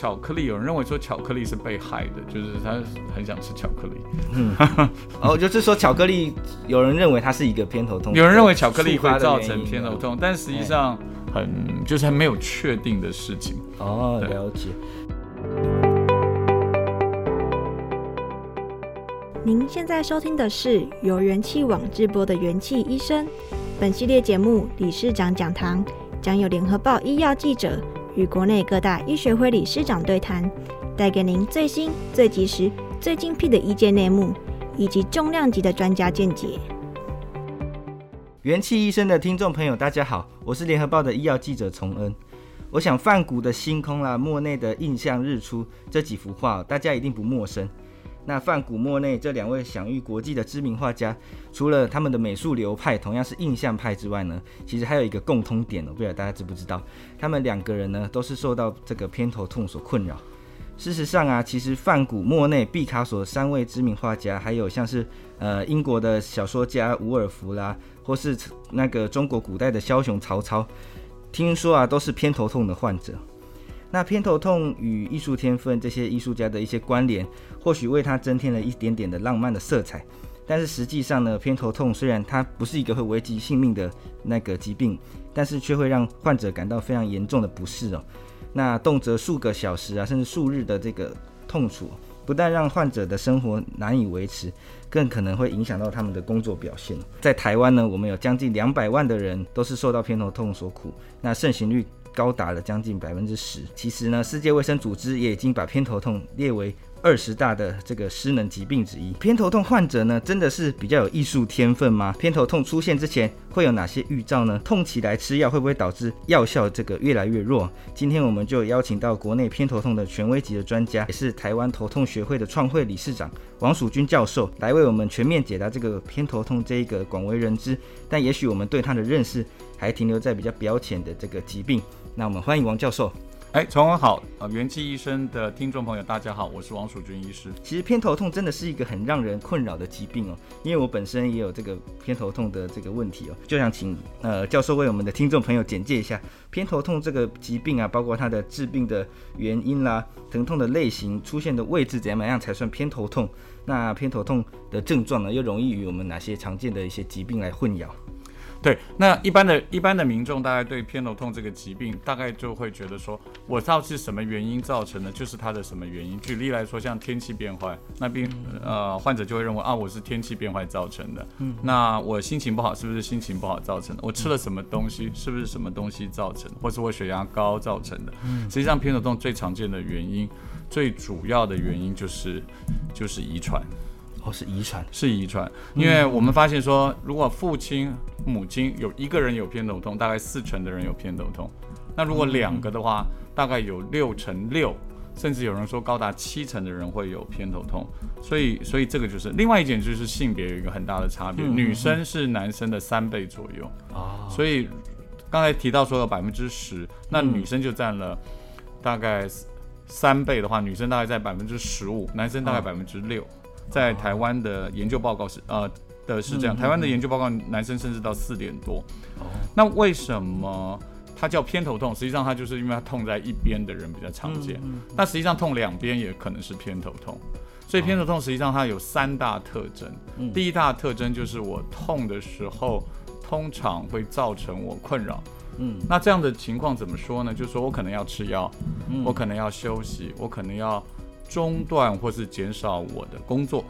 巧克力，有人认为说巧克力是被害的，就是他很想吃巧克力。嗯，哦，就是说巧克力，有人认为它是一个偏头痛，有人认为巧克力会造成偏头痛，但实际上很就是还没有确定的事情。哦，了解。您现在收听的是由元气网直播的元气医生，本系列节目理事长讲堂将有联合报医药记者。与国内各大医学会理事长对谈，带给您最新、最及时、最精辟的医界内幕，以及重量级的专家见解。元气医生的听众朋友，大家好，我是联合报的医药记者崇恩。我想梵谷的星空啦，莫内的印象日出这几幅画，大家一定不陌生。那梵谷、莫内这两位享誉国际的知名画家，除了他们的美术流派同样是印象派之外呢，其实还有一个共通点哦，不知道大家知不知道？他们两个人呢都是受到这个偏头痛所困扰。事实上啊，其实梵谷、莫内、毕卡索三位知名画家，还有像是呃英国的小说家伍尔夫啦，或是那个中国古代的枭雄曹操，听说啊都是偏头痛的患者。那偏头痛与艺术天分这些艺术家的一些关联，或许为它增添了一点点的浪漫的色彩。但是实际上呢，偏头痛虽然它不是一个会危及性命的那个疾病，但是却会让患者感到非常严重的不适哦。那动辄数个小时啊，甚至数日的这个痛楚，不但让患者的生活难以维持，更可能会影响到他们的工作表现。在台湾呢，我们有将近两百万的人都是受到偏头痛所苦，那盛行率高达了将近百分之十。其实呢，世界卫生组织也已经把偏头痛列为二十大的这个失能疾病之一。偏头痛患者呢，真的是比较有艺术天分吗？偏头痛出现之前会有哪些预兆呢？痛起来吃药会不会导致药效这个越来越弱？今天我们就邀请到国内偏头痛的权威级的专家，也是台湾头痛学会的创会理事长王蜀军教授，来为我们全面解答这个偏头痛这一个广为人知，但也许我们对他的认识还停留在比较表浅的这个疾病。那我们欢迎王教授。哎，从文好，呃，元气医生的听众朋友，大家好，我是王蜀钧医师。其实偏头痛真的是一个很让人困扰的疾病哦，因为我本身也有这个偏头痛的这个问题哦，就想请呃教授为我们的听众朋友简介一下偏头痛这个疾病啊，包括它的致病的原因啦，疼痛的类型，出现的位置怎么样才算偏头痛？那偏头痛的症状呢，又容易与我们哪些常见的一些疾病来混淆？对，那一般的一般的民众，大概对偏头痛这个疾病，大概就会觉得说，我知道是什么原因造成的，就是它的什么原因。举例来说，像天气变坏，那病呃患者就会认为啊，我是天气变坏造成的。嗯，那我心情不好，是不是心情不好造成的？我吃了什么东西，是不是什么东西造成的？或是我血压高造成的？嗯，实际上偏头痛最常见的原因，最主要的原因就是就是遗传。哦，是遗传，是遗传，因为我们发现说，如果父亲、母亲有一个人有偏头痛，大概四成的人有偏头痛。那如果两个的话，大概有六成六，甚至有人说高达七成的人会有偏头痛。所以，所以这个就是另外一点，就是性别有一个很大的差别，女生是男生的三倍左右。啊，所以刚才提到说有百分之十，那女生就占了大概三倍的话，女生大概在百分之十五，男生大概百分之六。在台湾的研究报告是呃的是这样，台湾的研究报告男生甚至到四点多。那为什么它叫偏头痛？实际上它就是因为它痛在一边的人比较常见，那实际上痛两边也可能是偏头痛。所以偏头痛实际上它有三大特征。第一大特征就是我痛的时候，通常会造成我困扰。嗯，那这样的情况怎么说呢？就是说我可能要吃药，我可能要休息，我可能要。中断或是减少我的工作。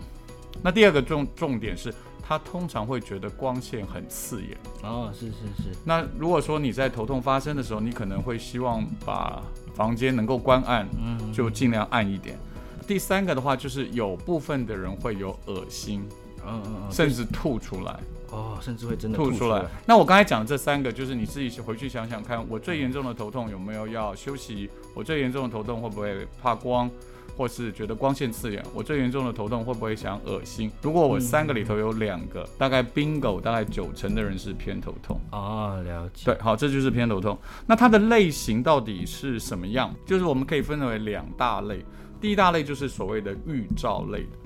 那第二个重重点是，他通常会觉得光线很刺眼。哦，是是是。那如果说你在头痛发生的时候，你可能会希望把房间能够关暗，嗯，就尽量暗一点。第三个的话，就是有部分的人会有恶心。嗯嗯嗯，甚至吐出来。哦，甚至会真的吐出来。那我刚才讲的这三个，就是你自己回去想想看，我最严重的头痛有没有要休息？我最严重的头痛会不会怕光，或是觉得光线刺眼？我最严重的头痛会不会想恶心？如果我三个里头有两个，大概 bingo，大概九成的人是偏头痛。哦，了解。对，好，这就是偏头痛。那它的类型到底是什么样？就是我们可以分为两大类。第一大类就是所谓的预兆类的。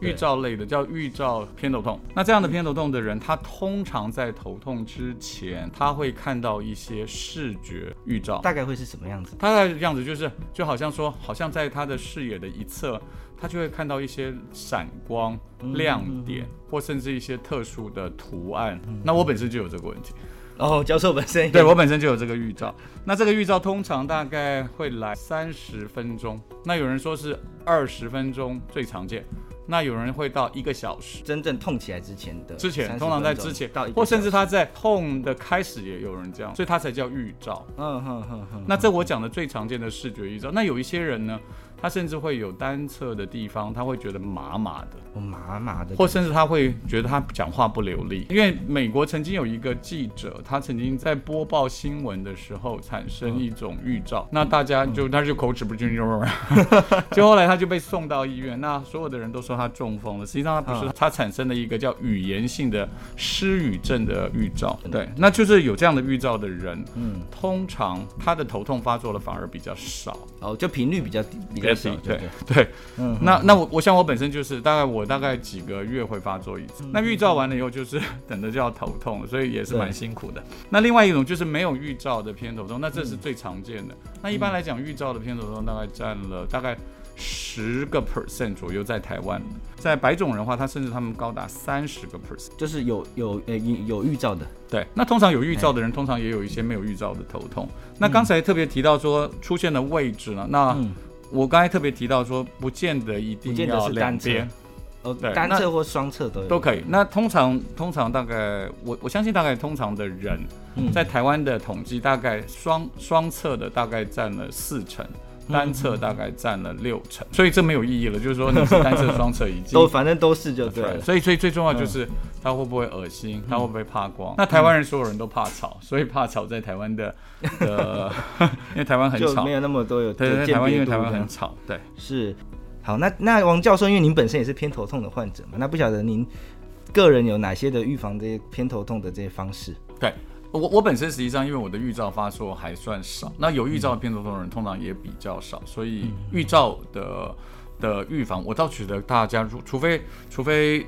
预兆类的叫预兆偏头痛，那这样的偏头痛的人，他通常在头痛之前，他会看到一些视觉预兆，大概会是什么样子？大概的样子就是，就好像说，好像在他的视野的一侧，他就会看到一些闪光、亮点，嗯、或甚至一些特殊的图案。嗯、那我本身就有这个问题。哦，教授本身对我本身就有这个预兆。那这个预兆通常大概会来三十分钟，那有人说是二十分钟最常见。那有人会到一个小时，真正痛起来之前的之前，通常在之前到，或甚至他在痛的开始也有人这样，所以他才叫预兆。嗯哼哼哼。那这我讲的最常见的视觉预兆。那有一些人呢，他甚至会有单侧的地方，他会觉得麻麻的，哦，麻麻的，或甚至他会觉得他讲话不流利。因为美国曾经有一个记者，他曾经在播报新闻的时候产生一种预兆，那大家就他就口齿不清，就后来他就被送到医院，那所有的人都说。他中风了，实际上他不是，他产生了一个叫语言性的失语症的预兆。对，那就是有这样的预兆的人，嗯，通常他的头痛发作的反而比较少，哦，就频率比较低，比较低。对对，嗯，那那我我想我本身就是大概我大概几个月会发作一次，那预兆完了以后就是 等着就要头痛，所以也是蛮辛苦的。那另外一种就是没有预兆的偏头痛，那这是最常见的。那一般来讲，预兆的偏头痛大概占了大概。十个 percent 左右在台湾，在白种人的话，他甚至他们高达三十个 percent，就是有有呃有预兆的。对，那通常有预兆的人，通常也有一些没有预兆的头痛。那刚才特别提到说出现的位置呢，那我刚才特别提到说，不见得一定要两边，呃，单侧或双侧都都可以。那通常通常大概我我相信大概通常的人，在台湾的统计大概双双侧的大概占了四成。单侧大概占了六成，所以这没有意义了。就是说你是单侧、双侧已经 都反正都是就对了。所以最最重要就是他会不会恶心，他会不会怕光。那台湾人所有人都怕吵，所以怕吵在台湾的 呃，因为台湾很吵，没有那么多有对对台湾，因为台湾很吵。对，是。好，那那王教授，因为您本身也是偏头痛的患者嘛，那不晓得您个人有哪些的预防这些偏头痛的这些方式？对。我我本身实际上，因为我的预兆发作还算少，那有预兆的偏头痛的人通常也比较少，所以预兆的的预防，我倒觉得大家如除非除非。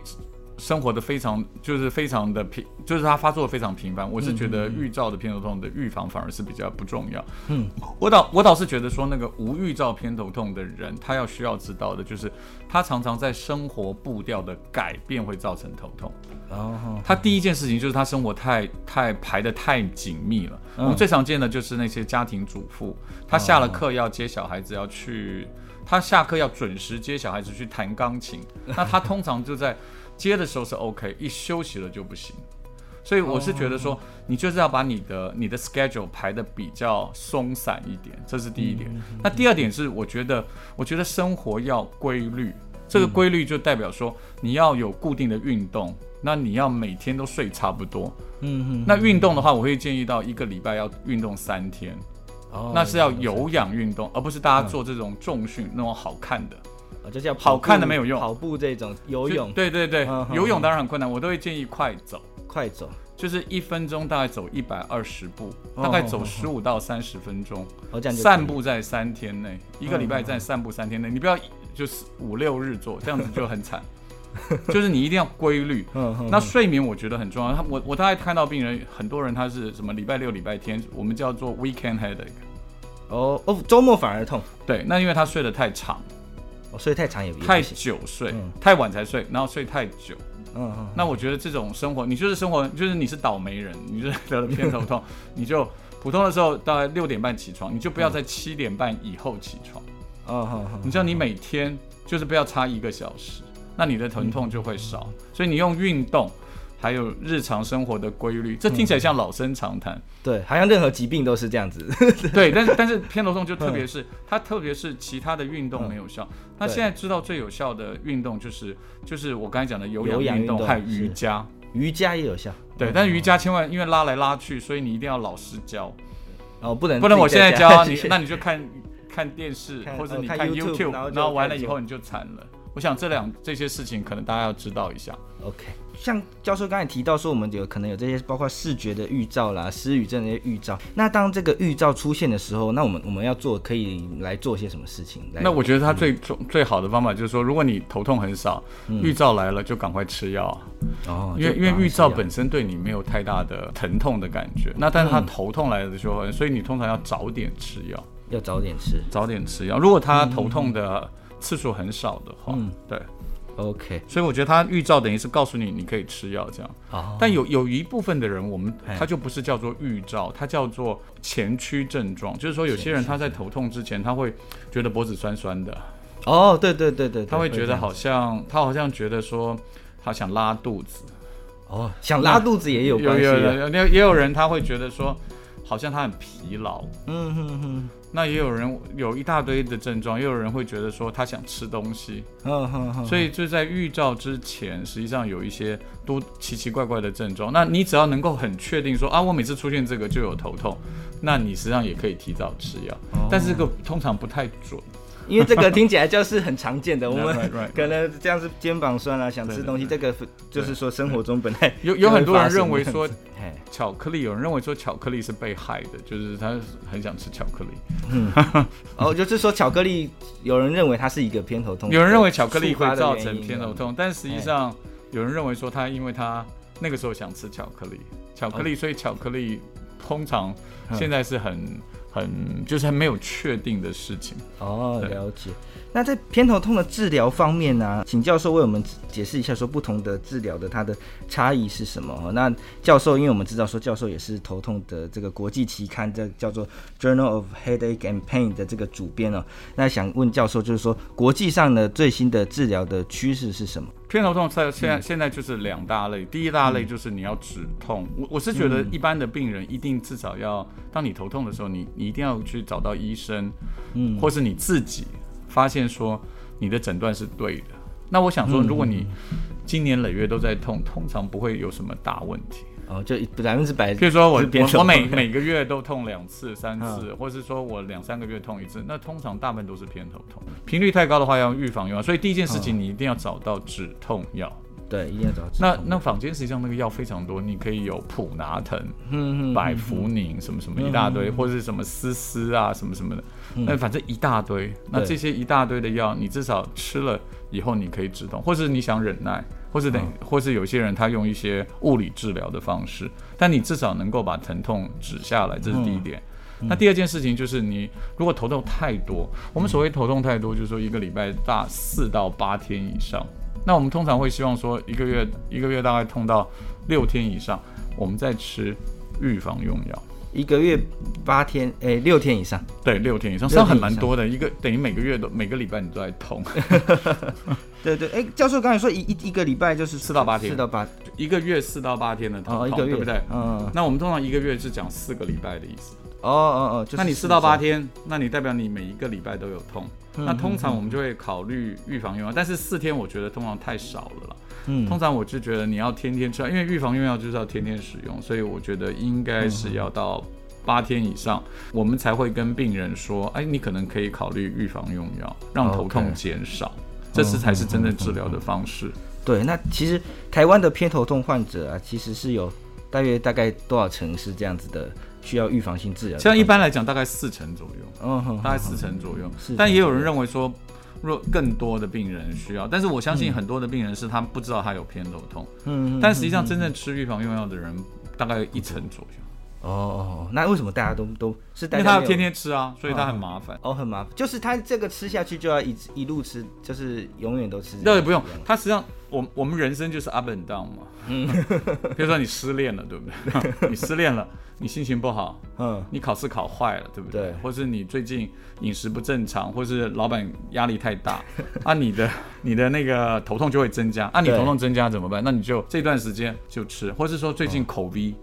生活的非常就是非常的频，就是他发作非常频繁。我是觉得预兆的偏头痛的预防反而是比较不重要。嗯，我倒我倒是觉得说那个无预兆偏头痛的人，他要需要知道的就是，他常常在生活步调的改变会造成头痛。哦，他第一件事情就是他生活太太排的太紧密了。我们最常见的就是那些家庭主妇，他下了课要接小孩子要去，他下课要准时接小孩子去弹钢琴，那他通常就在。接的时候是 OK，一休息了就不行，所以我是觉得说，你就是要把你的你的 schedule 排的比较松散一点，这是第一点。那第二点是，我觉得我觉得生活要规律，这个规律就代表说你要有固定的运动，那你要每天都睡差不多。嗯嗯。那运动的话，我会建议到一个礼拜要运动三天，那是要有氧运动，而不是大家做这种重训那种好看的。就叫好看的没有用，跑步这种游泳，对对对，游泳当然很困难，我都会建议快走，快走。就是一分钟大概走一百二十步，大概走十五到三十分钟，散步在三天内，一个礼拜在散步三天内，你不要就是五六日做，这样子就很惨，就是你一定要规律。那睡眠我觉得很重要，他我我大概看到病人很多人他是什么礼拜六礼拜天，我们叫做 weekend headache，哦哦，周末反而痛，对，那因为他睡得太长。哦，睡太长也不太久睡，嗯、太晚才睡，然后睡太久。嗯嗯。那我觉得这种生活，你就是生活，就是你是倒霉人，你就是得了偏头痛，你就普通的时候大概六点半起床，你就不要在七点半以后起床。你知道你每天就是不要差一个小时，那你的疼痛就会少。嗯、所以你用运动，还有日常生活的规律，这听起来像老生常谈。对，好像任何疾病都是这样子。对，但是但是偏头痛就特别是它，特别是其他的运动没有效。那现在知道最有效的运动就是就是我刚才讲的有氧运动，还有瑜伽。瑜伽也有效。对，但是瑜伽千万因为拉来拉去，所以你一定要老师教。哦，不能不能我现在教你，那你就看看电视或者你看 YouTube，然后完了以后你就惨了。我想这两这些事情可能大家要知道一下。OK，像教授刚才提到说，我们有可能有这些包括视觉的预兆啦、失语症的预兆。那当这个预兆出现的时候，那我们我们要做可以来做些什么事情？那我觉得他最最最好的方法就是说，如果你头痛很少，预兆来了就赶快吃药。哦，因为因为预兆本身对你没有太大的疼痛的感觉。那但是他头痛来了的时候，所以你通常要早点吃药，要早点吃，早点吃药。如果他头痛的次数很少的话，嗯，对，OK，所以我觉得他预兆等于是告诉你你可以吃药这样。哦，但有有一部分的人，我们他就不是叫做预兆，他叫做前驱症状，就是说有些人他在头痛之前，他会觉得脖子酸酸的。哦，对对对对，他会觉得好像他好像觉得说他想拉肚子。哦，想拉肚子也有关系。有有有也有人他会觉得说好像他很疲劳。嗯哼哼。那也有人有一大堆的症状，也有人会觉得说他想吃东西，所以就在预兆之前，实际上有一些都奇奇怪怪的症状。那你只要能够很确定说啊，我每次出现这个就有头痛，那你实际上也可以提早吃药，但是这个通常不太准。因为这个听起来就是很常见的，我们 可能这样是肩膀酸啊，想吃东西，这个就是说生活中本来有有很多人认为说巧克力，有人认为说巧克力是被害的，就是他很想吃巧克力。嗯，哦，就是说巧克力，有人认为它是一个偏头痛，有人认为巧克力会造成偏头痛，但实际上有人认为说他因为他那个时候想吃巧克力，巧克力，所以巧克力通常现在是很。很就是还没有确定的事情哦，了解。那在偏头痛的治疗方面呢、啊，请教授为我们解释一下，说不同的治疗的它的差异是什么？那教授，因为我们知道说教授也是头痛的这个国际期刊，这叫做 Journal of Headache and Pain 的这个主编哦。那想问教授，就是说国际上的最新的治疗的趋势是什么？偏头痛在现在现在就是两大类，第一大类就是你要止痛。我我是觉得一般的病人一定至少要，当你头痛的时候，你你一定要去找到医生，嗯，或是你自己。发现说你的诊断是对的，那我想说，如果你今年累月都在痛，通常不会有什么大问题。哦，就百分之百。比如说我我我每 每个月都痛两次、三次，或是说我两三个月痛一次，那通常大部分都是偏头痛。频率太高的话，要预防用药。所以第一件事情，你一定要找到止痛药。对，一定要找。那那坊间实际上那个药非常多，你可以有普拿疼、百福宁什么什么一大堆，或者是什么丝丝啊什么什么的，那反正一大堆。那这些一大堆的药，你至少吃了以后你可以止痛，或是你想忍耐，或是等，或是有些人他用一些物理治疗的方式，但你至少能够把疼痛止下来，这是第一点。那第二件事情就是你如果头痛太多，我们所谓头痛太多，就是说一个礼拜大四到八天以上。那我们通常会希望说，一个月一个月大概痛到六天以上，我们再吃预防用药。一个月八天，哎，六天以上，对，六天以上，这样很蛮多的。一个等于每个月都每个礼拜你都在痛。对 对，哎，教授刚才说一一一个礼拜就是四到八天，四到八，一个月四到八天的痛，对不对？嗯。那我们通常一个月是讲四个礼拜的意思。哦哦哦，那你四到八天，那你代表你每一个礼拜都有痛。那通常我们就会考虑预防用药，但是四天我觉得通常太少了啦。嗯，通常我就觉得你要天天吃，因为预防用药就是要天天使用，所以我觉得应该是要到八天以上，我们才会跟病人说，哎，你可能可以考虑预防用药，让头痛减少，这次才是真正治疗的方式。对，那其实台湾的偏头痛患者啊，其实是有大约大概多少成是这样子的？需要预防性治疗，像一般来讲，大概四成左右，嗯，大概四成左右。但也有人认为说，若更多的病人需要，但是我相信很多的病人是他不知道他有偏头痛，嗯，但实际上真正吃预防用药的人大概一成左右，哦哦，那为什么大家都都是？因为他要天天吃啊，所以他很麻烦。哦，很麻烦，就是他这个吃下去就要一一路吃，就是永远都吃。那也，不用，他实际上，我我们人生就是 up and down 嘛。嗯，比如说你失恋了，对不对？你失恋了，你心情不好，嗯，你考试考坏了，对不对？对，或是你最近饮食不正常，或是老板压力太大，啊，你的你的那个头痛就会增加。啊，你头痛增加怎么办？那你就这段时间就吃，或是说最近口 V。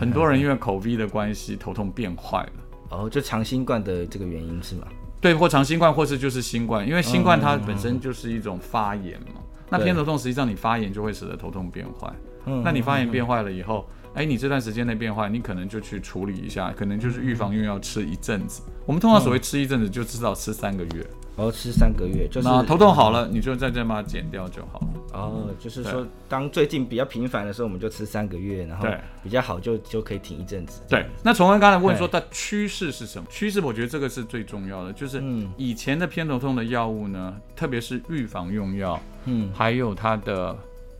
很多人因为口鼻的关系，头痛变坏了。哦，就长新冠的这个原因是吗？对，或长新冠，或是就是新冠，因为新冠它本身就是一种发炎嘛。那偏头痛实际上你发炎就会使得头痛变坏。嗯，那你发炎变坏了以后，哎，你这段时间内变坏，你可能就去处理一下，可能就是预防用药吃一阵子。我们通常所谓吃一阵子，就至少吃三个月。然后吃三个月，就是那头痛好了，你就再这它减掉就好了。哦，就是说，当最近比较频繁的时候，我们就吃三个月，然后比较好就就可以停一阵子。对，那崇恩刚才问说，它趋势是什么？趋势我觉得这个是最重要的，就是以前的偏头痛的药物呢，特别是预防用药，嗯，还有它的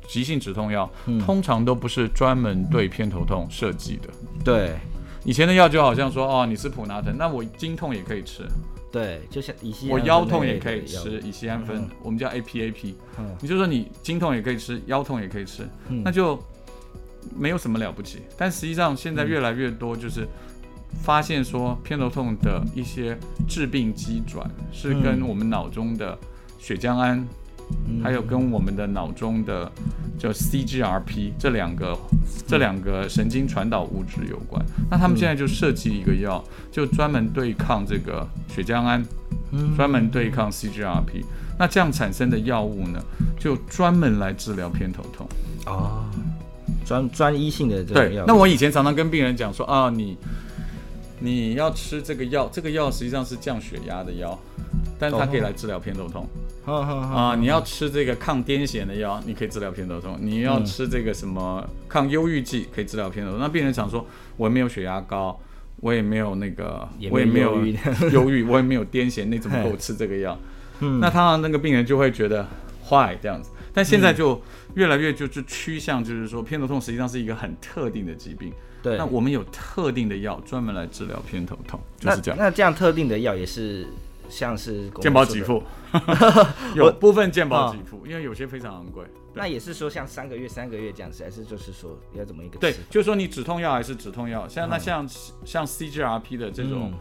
急性止痛药，通常都不是专门对偏头痛设计的。对，以前的药就好像说，哦，你吃普拿疼，那我经痛也可以吃。对，就像乙酰，我腰痛也可以吃乙酰胺酚，我们叫 APAP。嗯，你就说你经痛也可以吃，腰痛也可以吃，那就没有什么了不起。但实际上现在越来越多就是发现说偏头痛的一些致病机转是跟我们脑中的血浆胺。还有跟我们的脑中的叫 CGRP 这两个这两个神经传导物质有关。那他们现在就设计一个药，就专门对抗这个血浆胺，专门对抗 CGRP。那这样产生的药物呢，就专门来治疗偏头痛。啊，专专一性的这个药。对。那我以前常常跟病人讲说啊，你你要吃这个药，这个药实际上是降血压的药，但是它可以来治疗偏头痛。啊，你要吃这个抗癫痫的药，你可以治疗偏头痛；你要吃这个什么抗忧郁剂，可以治疗偏头痛。那病人想说，我也没有血压高，我也没有那个，我也没有 忧郁，我也没有癫痫，你怎么给我吃这个药？嗯那他那个病人就会觉得坏这样子。但现在就越来越就是趋向，就是说偏头痛实际上是一个很特定的疾病。对，那我们有特定的药专门来治疗偏头痛，就是这样。那这样特定的药也是。像是健保给付，有部分健保给付，因为有些非常昂贵。那也是说像三个月、三个月这样子，还是就是说要怎么一个？对，就是说你止痛药还是止痛药。像那像像 CGRP 的这种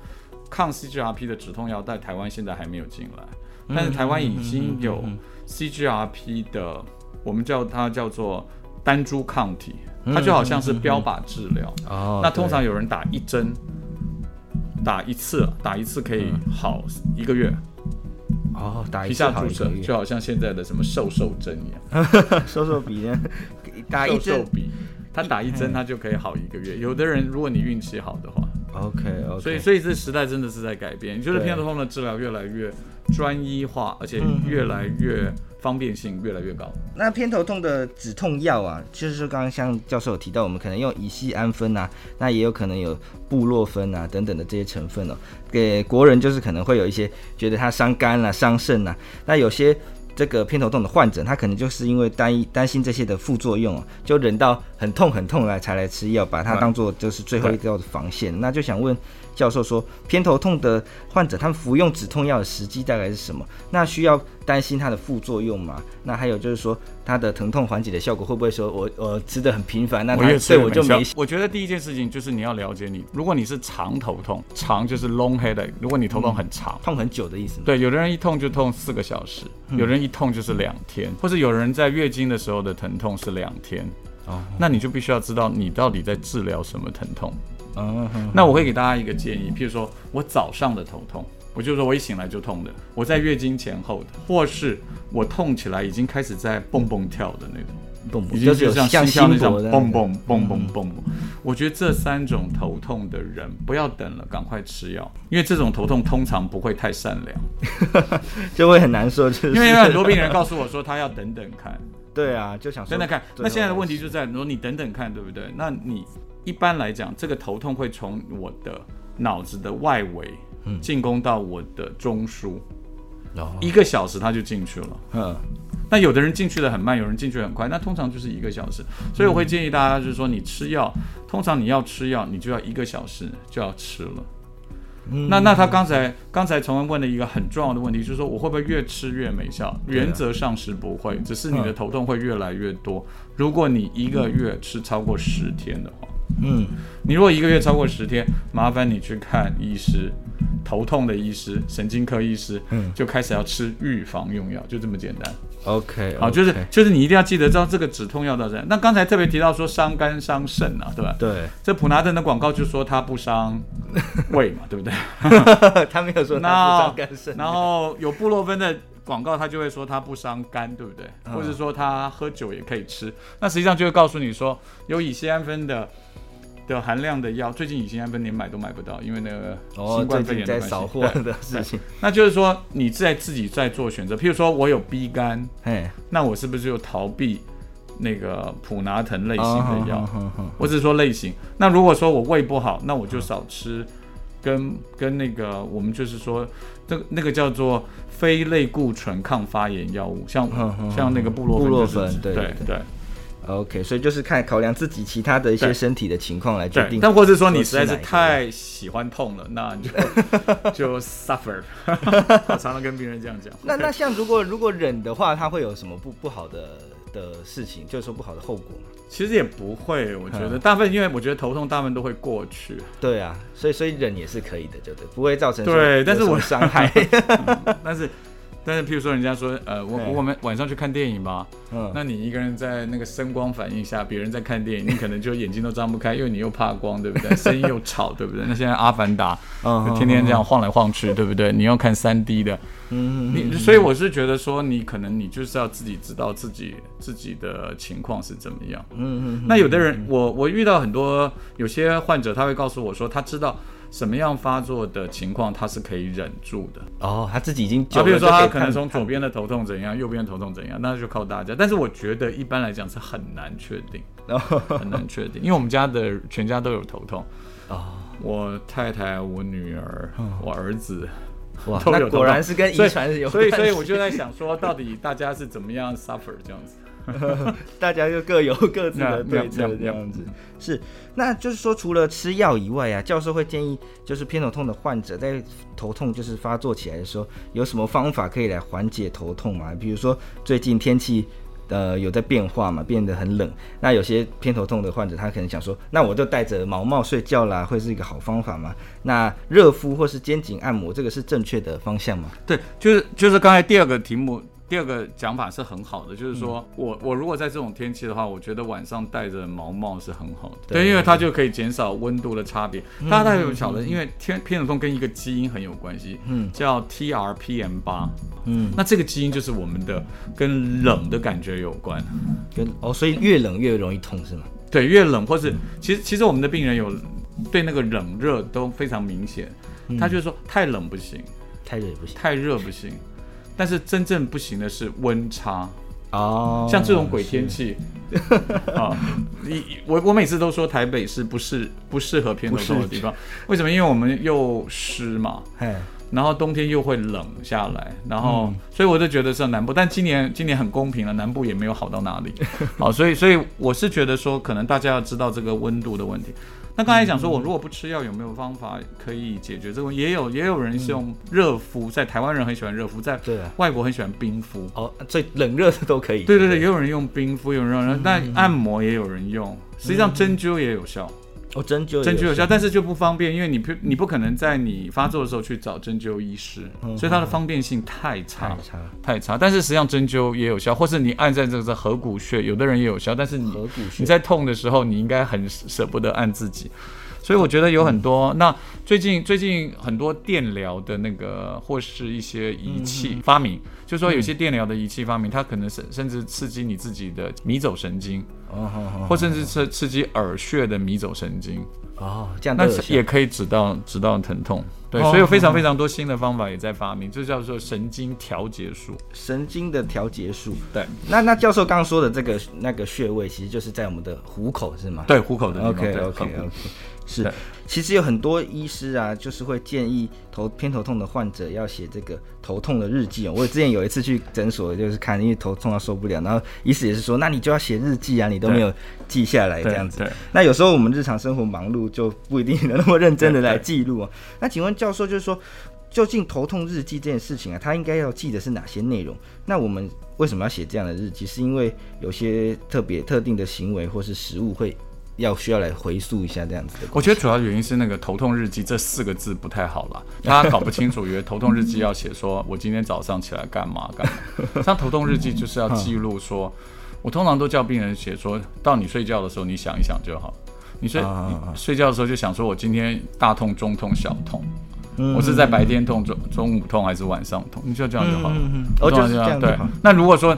抗 CGRP 的止痛药，在台湾现在还没有进来，但是台湾已经有 CGRP 的，我们叫它叫做单株抗体，它就好像是标靶治疗。哦，那通常有人打一针。打一次，打一次可以好一个月。哦，打一下注射就好像现在的什么瘦瘦针一样，瘦瘦笔。呢？打一针，他打一针他就可以好一个月。有的人如果你运气好的话，OK OK。所以所以这时代真的是在改变，就是偏头痛的治疗越来越专一化，而且越来越。方便性越来越高。那偏头痛的止痛药啊，就是刚刚像教授有提到，我们可能用乙醯胺酚啊，那也有可能有布洛芬啊等等的这些成分哦。给国人就是可能会有一些觉得它伤肝啊、伤肾啊。那有些这个偏头痛的患者，他可能就是因为担担心这些的副作用哦，就忍到很痛很痛来才来吃药，把它当做就是最后一道防线。那就想问。教授说，偏头痛的患者，他们服用止痛药的时机大概是什么？那需要担心它的副作用吗？那还有就是说，它的疼痛缓解的效果会不会说我我吃的很频繁？那他对我就没。我觉得第一件事情就是你要了解你，如果你是长头痛，长就是 long headache，如果你头痛很长，痛很久的意思？对，有的人一痛就痛四个小时，有人一痛就是两天，或者有人在月经的时候的疼痛是两天。哦，那你就必须要知道你到底在治疗什么疼痛。嗯，那我会给大家一个建议，譬如说我早上的头痛，我就说我一醒来就痛的，我在月经前后的，或是我痛起来已经开始在蹦蹦跳的那种，蹦蹦，已经就像心跳那种蹦蹦蹦蹦蹦。我觉得这三种头痛的人不要等了，赶快吃药，因为这种头痛通常不会太善良，就会很难受。就是因为有很多病人告诉我说他要等等看，对啊，就想等等看。那现在的问题就在说你等等看，对不对？那你。一般来讲，这个头痛会从我的脑子的外围进攻到我的中枢，嗯、一个小时他就进去了。嗯，那有的人进去的很慢，有人进去很快，那通常就是一个小时。所以我会建议大家，就是说你吃药，通常你要吃药，你就要一个小时就要吃了。嗯那那他刚才刚才崇文问了一个很重要的问题，就是说我会不会越吃越没效？啊原则上是不会，只是你的头痛会越来越多。如果你一个月吃超过十天的话，嗯，你如果一个月超过十天，麻烦你去看医师，头痛的医师、神经科医师，嗯就开始要吃预防用药，就这么简单。OK，好，就是就是你一定要记得知道这个止痛药到底。那刚才特别提到说伤肝伤肾啊，对吧？对，这普拿疼的广告就说它不伤胃嘛，对不对？他没有说他那不伤肝肾，然后有布洛芬的广告，他就会说它不伤肝，对不对？嗯或者说他喝酒也可以吃，那实际上就会告诉你说有乙酰氨酚的的含量的药，最近乙型氨酚连买都买不到，因为那个哦，新冠肺炎的关系。扫货的事情，那就是说你在自己在做选择，譬如说我有 B 肝，嘿，那我是不是就逃避那个普拿疼类型的药？哦哼哼哼或者说类型。那如果说我胃不好，那我就少吃跟跟那个我们就是说，这个那个叫做非类固醇抗发炎药物，像像那个布洛芬对对 OK，所以就是看考量自己其他的一些身体的情况来决。定。但或者说你实在是太喜欢痛了，那你就 就 suffer。我常常跟病人这样讲。那那像如果如果忍的话，它会有什么不不好的的事情，就是说不好的后果吗？其实也不会，我觉得嗯大部分因为我觉得头痛大部分都会过去。对啊，所以所以忍也是可以的，就不对？不会造成对但是我伤害。但是但是譬如说人家说，呃，我我们晚上去看电影吧。嗯，那你一个人在那个声光反应下，别人在看电影，你可能就眼睛都张不开，因为你又怕光，对不对？声音又吵，对不对？那现在《阿凡达》嗯天天这样晃来晃去，对不对？你要看三 D 的，嗯，你所以我是觉得说，你可能你就是要自己知道自己自己的情况是怎么样。嗯嗯那有的人，我我遇到很多有些患者，他会告诉我说，他知道什么样发作的情况他是可以忍住的。哦，他自己已经久啊，比如说他可能从左边的头痛怎样，右边头痛怎样，那就靠大家。但是我觉得一般来讲是很难确定，哦。很难确定，因为我们家的全家都有头痛，哦，我太太、我女儿、我儿子哇，那果然是跟遗传是有关所以，所以系。我就在想说，到底大家是怎么样 suffer 这样子？大家就各有各自的对策，那这样子。是，那就是说，除了吃药以外啊，教授会建议，就是偏头痛的患者在头痛就是发作起来的时候，有什么方法可以来缓解头痛吗？比如说最近天气呃有在变化嘛，变得很冷，那有些偏头痛的患者他可能想说，那我就戴着毛帽睡觉啦，会是一个好方法吗？那热敷或是肩颈按摩，这个是正确的方向吗？对，就是就是刚才第二个题目。第二个讲法是很好的，就是说、嗯、我我如果在这种天气的话，我觉得晚上戴着毛帽是很好的，对，对，因为它就可以减少温度的差别。大家大家有晓得，嗯、因为天偏头痛跟一个基因很有关系，嗯，叫 TRPM 八，嗯，那这个基因就是我们的跟冷的感觉有关，跟哦，所以越冷越容易痛是吗？对，越冷或是、嗯、其实其实我们的病人有对那个冷热都非常明显，嗯、他就是说太冷不行，太热也不行，太热不行。但是真正不行的是温差。哦，像这种鬼天气 啊，你我我每次都说台北是不适不适合偏头痛的地方，为什么？因为我们又湿嘛，然后冬天又会冷下来，然后、嗯、所以我就觉得是南部，但今年今年很公平了，南部也没有好到哪里，好，所以所以我是觉得说，可能大家要知道这个温度的问题。那刚才讲说，我如果不吃药，有没有方法可以解决这个问题？也有，也有人是用热敷，在台湾人很喜欢热敷，在外国很喜欢冰敷。哦，所以冷热的都可以。对对对，也有人用冰敷，有人用，但按摩也有人用。实际上针灸也有效。哦，针灸针灸有效，但是就不方便，因为你不你不可能在你发作的时候去找针灸医师，嗯、所以它的方便性太差，太差，太差。但是实际上针灸也有效，或是你按在这个合谷穴，有的人也有效，但是你你在痛的时候，你应该很舍不得按自己。所以我觉得有很多，嗯、那最近最近很多电疗的那个或是一些仪器发明，嗯、就是说有些电疗的仪器发明，嗯、它可能甚甚至刺激你自己的迷走神经，哦，或甚至刺刺激耳穴的迷走神经，哦，这样那也可以止到止到疼痛。对，所以有非常非常多新的方法也在发明，这叫做神经调节术。神经的调节术。对，那那教授刚刚说的这个那个穴位，其实就是在我们的虎口，是吗？对，虎口的地方。OK OK OK。是，其实有很多医师啊，就是会建议头偏头痛的患者要写这个头痛的日记哦。我之前有一次去诊所，就是看，因为头痛到受不了，然后医师也是说，那你就要写日记啊，你都没有记下来这样子。那有时候我们日常生活忙碌，就不一定能那么认真的来记录啊。那请问教授，就是说，究竟头痛日记这件事情啊，他应该要记的是哪些内容？那我们为什么要写这样的日记？是因为有些特别特定的行为或是食物会。要需要来回溯一下这样子的。我觉得主要原因是那个头痛日记这四个字不太好了，大家搞不清楚，以为头痛日记要写说我今天早上起来干嘛干嘛。像头痛日记就是要记录说，我通常都叫病人写说，到你睡觉的时候你想一想就好。你睡你睡觉的时候就想说我今天大痛、中痛、小痛，我是在白天痛、中中午痛还是晚上痛？你就这样就好了。哦，就是这样对。那如果说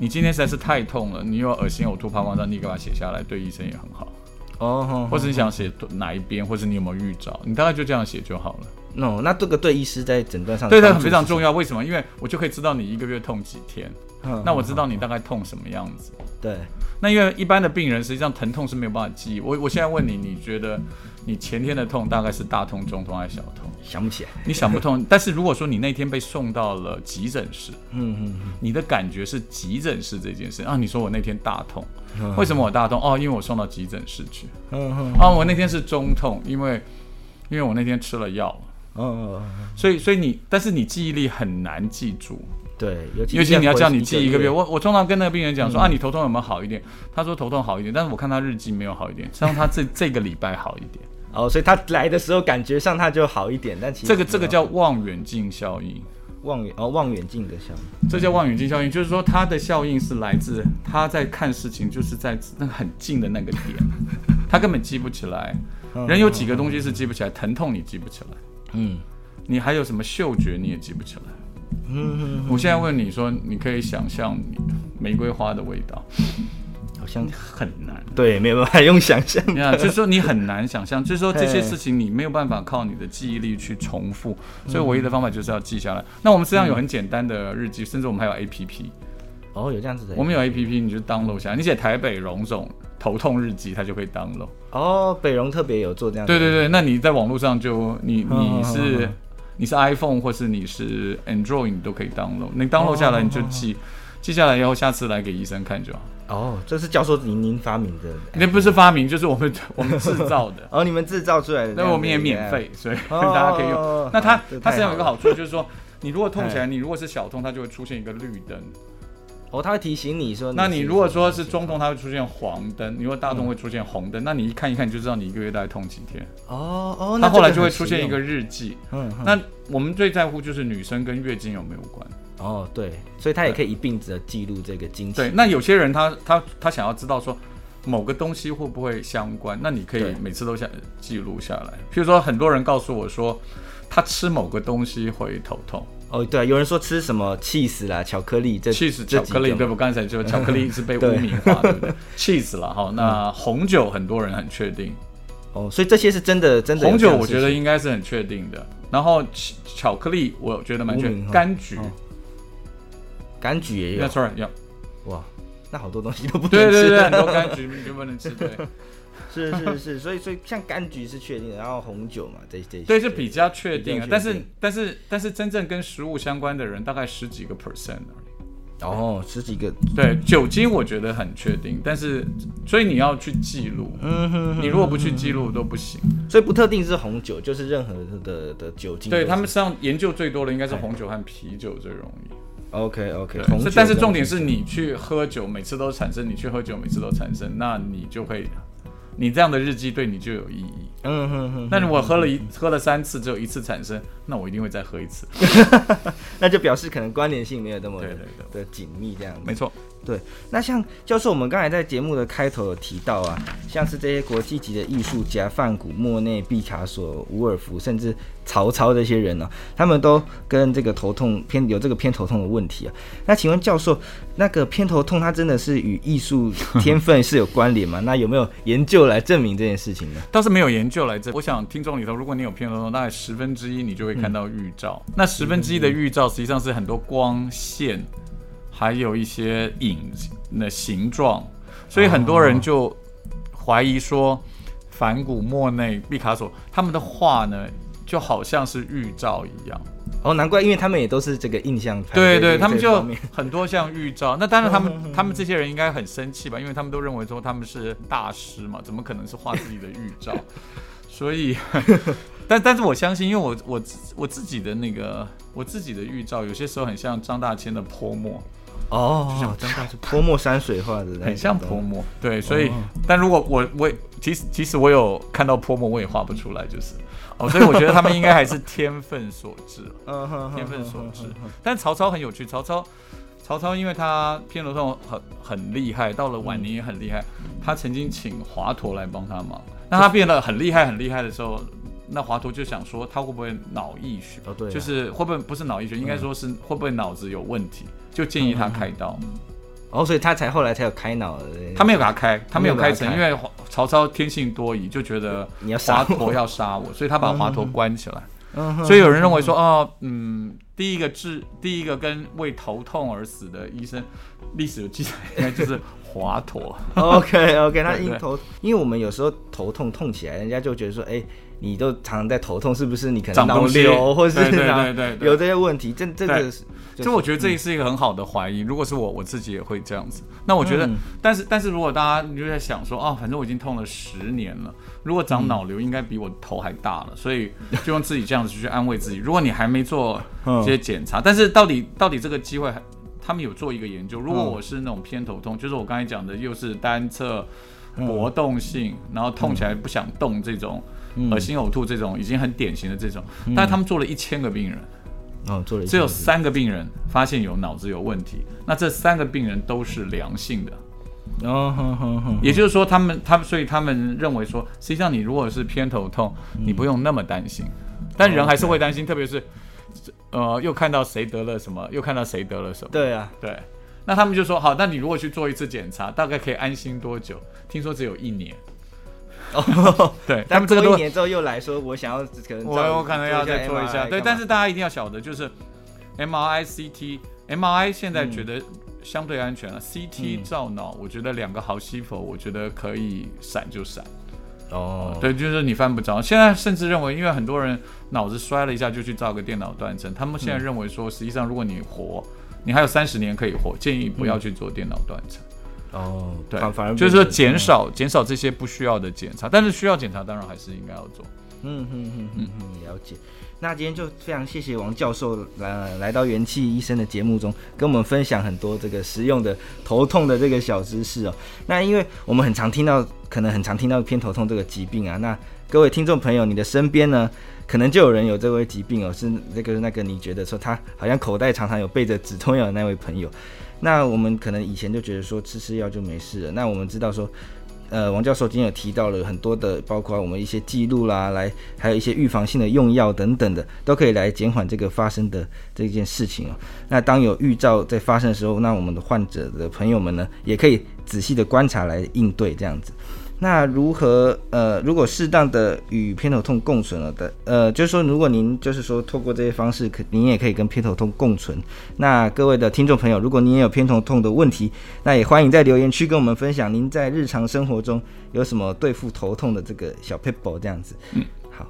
你今天实在是太痛了，你又恶心、呕吐、膀胱胀，你给它写下来，对医生也很好。哦，或者你想写哪一边，或者你有没有预兆，你大概就这样写就好了。no，那这个对医师在诊断上，对它非常重要。为什么？因为我就可以知道你一个月痛几天，嗯、那我知道你大概痛什么样子。对，那因为一般的病人实际上疼痛是没有办法记忆。我我现在问你，你觉得你前天的痛大概是大痛、中痛还是小痛？想不起来，你想不通。但是如果说你那天被送到了急诊室，嗯嗯，你的感觉是急诊室这件事啊，你说我那天大痛，为什么我大痛？哦，因为我送到急诊室去。嗯嗯，啊，我那天是中痛，因为因为我那天吃了药。嗯，所以所以你，但是你记忆力很难记住。对，尤其你要叫你记一个月。我我通常跟那个病人讲说啊，你头痛有没有好一点？他说头痛好一点，但是我看他日记没有好一点，像他这这个礼拜好一点。哦，所以他来的时候感觉上他就好一点，但其实这个这个叫望远镜效应，望远哦望远镜的效应，这叫望远镜效应，就是说它的效应是来自他在看事情，就是在那个很近的那个点，他根本记不起来。人有几个东西是记不起来，疼痛你记不起来，嗯，你还有什么嗅觉你也记不起来，嗯，我现在问你说，你可以想象玫瑰花的味道。好像很难，对，没有办法用想象。就是说你很难想象，就是说这些事情你没有办法靠你的记忆力去重复，所以唯一的方法就是要记下来。那我们身上有很简单的日记，甚至我们还有 APP。哦，有这样子的。我们有 APP，你就 download 下来，你写台北荣总头痛日记，它就可以 download。哦，北荣特别有做这样。对对对，那你在网络上就你你是你是 iPhone 或是你是 Android，你都可以 download。你 download 下来你就记。记下来以后，下次来给医生看就好。哦，这是教授您您发明的？那不是发明，就是我们我们制造的。哦，你们制造出来的？那我们也免费，所以 大家可以用。那它它实际上有一个好处，就是说，你如果痛起来，你如果是小痛，它就会出现一个绿灯。哦，他会提醒你说。那你如果说是中痛，它会出现黄灯；你如果大痛会出现红灯。那你一看一看，你就知道你一个月大概痛几天。哦哦，那后来就会出现一个日记。嗯，那我们最在乎就是女生跟月经有没有关。哦，对，所以他也可以一并的记录这个经期。对，那有些人他他他想要知道说某个东西会不会相关，那你可以每次都想记录下来。譬如说，很多人告诉我说他吃某个东西会头痛。哦，对，有人说吃什么起司啦、巧克力，这巧克力，对不？刚才就巧克力是被污名化，对不对？起司了哈，那红酒很多人很确定。哦，所以这些是真的，真的红酒我觉得应该是很确定的。然后巧克力我觉得蛮确定，柑橘。柑橘也有，那当然要。哇，那好多东西都不能吃。对对对，很多柑橘你就不能吃。对，是是是，所以所以像柑橘是确定的，然后红酒嘛，这这些对是比较确定啊。但是但是但是真正跟食物相关的人大概十几个 percent 而已。哦，十几个。对，酒精我觉得很确定，但是所以你要去记录。嗯哼，你如果不去记录都不行。所以不特定是红酒，就是任何的的酒精。对他们实际上研究最多的应该是红酒和啤酒最容易。OK OK，但是重点是你去喝酒，每次都产生；你去喝酒，每次都产生，那你就会，你这样的日记对你就有意义。嗯哼哼。那如果喝了一喝了三次，只有一次产生，那我一定会再喝一次。那就表示可能关联性没有那么对对的紧密这样。没错。对，那像教授，我们刚才在节目的开头有提到啊，像是这些国际级的艺术家，梵谷、莫内、毕卡索、伍尔夫，甚至曹操这些人呢、啊，他们都跟这个头痛偏有这个偏头痛的问题啊。那请问教授，那个偏头痛它真的是与艺术天分是有关联吗？那有没有研究来证明这件事情呢？倒是没有研究来证。我想听众里头，如果你有偏头痛，大概十分之一你就会看到预兆。嗯、那十分之一的预兆实际上是很多光线。还有一些影的形状，所以很多人就怀疑说，梵谷、莫内、毕卡索他们的画呢，就好像是预兆一样。哦，难怪，因为他们也都是这个印象派。对对，他们就 很多像预兆。那当然，他们他们这些人应该很生气吧？因为他们都认为说他们是大师嘛，怎么可能是画自己的预兆？所以，但但是我相信，因为我我我自己的那个我自己的预兆，有些时候很像张大千的泼墨。哦，就像张大千泼墨山水画的，很像泼墨。对，所以，但如果我我其实其实我有看到泼墨，我也画不出来，就是。哦，所以我觉得他们应该还是天分所致，天分所致。但曹操很有趣，曹操，曹操因为他偏头痛很很厉害，到了晚年也很厉害，他曾经请华佗来帮他忙。那他变得很厉害很厉害的时候，那华佗就想说他会不会脑溢血？哦，对，就是会不会不是脑溢血，应该说是会不会脑子有问题，就建议他开刀。哦，所以他才后来才有开脑的。他没有给他开，他没有开成，因为曹操天性多疑，就觉得华佗要杀我，所以他把华佗关起来。嗯，所以有人认为说，哦，嗯，第一个治第一个跟为头痛而死的医生，历史有记载，应该就是华佗。OK OK，他因头，因为我们有时候头痛痛起来，人家就觉得说，哎。你都常常在头痛，是不是？你可能脑瘤，或者是有这些问题，这这个是，就我觉得这是一个很好的怀疑。如果是我，我自己也会这样子。那我觉得，但是但是如果大家你就在想说，哦，反正我已经痛了十年了，如果长脑瘤应该比我头还大了，所以就用自己这样子去安慰自己。如果你还没做这些检查，但是到底到底这个机会，他们有做一个研究。如果我是那种偏头痛，就是我刚才讲的，又是单侧搏动性，然后痛起来不想动这种。恶心呕吐这种已经很典型的这种，但是他们做了一千个病人，哦，做了只有三个病人发现有脑子有问题，那这三个病人都是良性的，哦，也就是说他们他们所以他们认为说，实际上你如果是偏头痛，你不用那么担心，但人还是会担心，特别是呃又看到谁得了什么，又看到谁得了什么，对啊，对，那他们就说好，那你如果去做一次检查，大概可以安心多久？听说只有一年。哦，对，他们这个多一年之后又来说，我想要可能我我可能要再做一下，对，但是大家一定要晓得，就是 M R I C T M R I 现在觉得相对安全了，C T 照脑，我觉得两个好西佛，我觉得可以闪就闪。哦，对，就是你犯不着。现在甚至认为，因为很多人脑子摔了一下就去照个电脑断层，他们现在认为说，实际上如果你活，你还有三十年可以活，建议不要去做电脑断层。哦，对，反而就是说减少减少这些不需要的检查，但是需要检查当然还是应该要做。嗯嗯嗯嗯嗯，了解。那今天就非常谢谢王教授来来到元气医生的节目中，跟我们分享很多这个实用的头痛的这个小知识哦。那因为我们很常听到，可能很常听到偏头痛这个疾病啊。那各位听众朋友，你的身边呢，可能就有人有这位疾病哦，是那个那个你觉得说他好像口袋常常有备着止痛药的那位朋友。那我们可能以前就觉得说吃吃药就没事了。那我们知道说，呃，王教授今天有提到了很多的，包括我们一些记录啦，来还有一些预防性的用药等等的，都可以来减缓这个发生的这件事情哦。那当有预兆在发生的时候，那我们的患者的朋友们呢，也可以仔细的观察来应对这样子。那如何呃，如果适当的与偏头痛共存了的，呃，就是说，如果您就是说透过这些方式，可您也可以跟偏头痛共存。那各位的听众朋友，如果您也有偏头痛的问题，那也欢迎在留言区跟我们分享您在日常生活中有什么对付头痛的这个小 paper 这样子。嗯，好，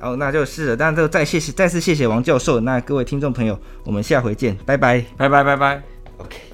哦，那就是了，但就再谢谢，再次谢谢王教授。那各位听众朋友，我们下回见，拜拜，拜拜，拜拜，OK。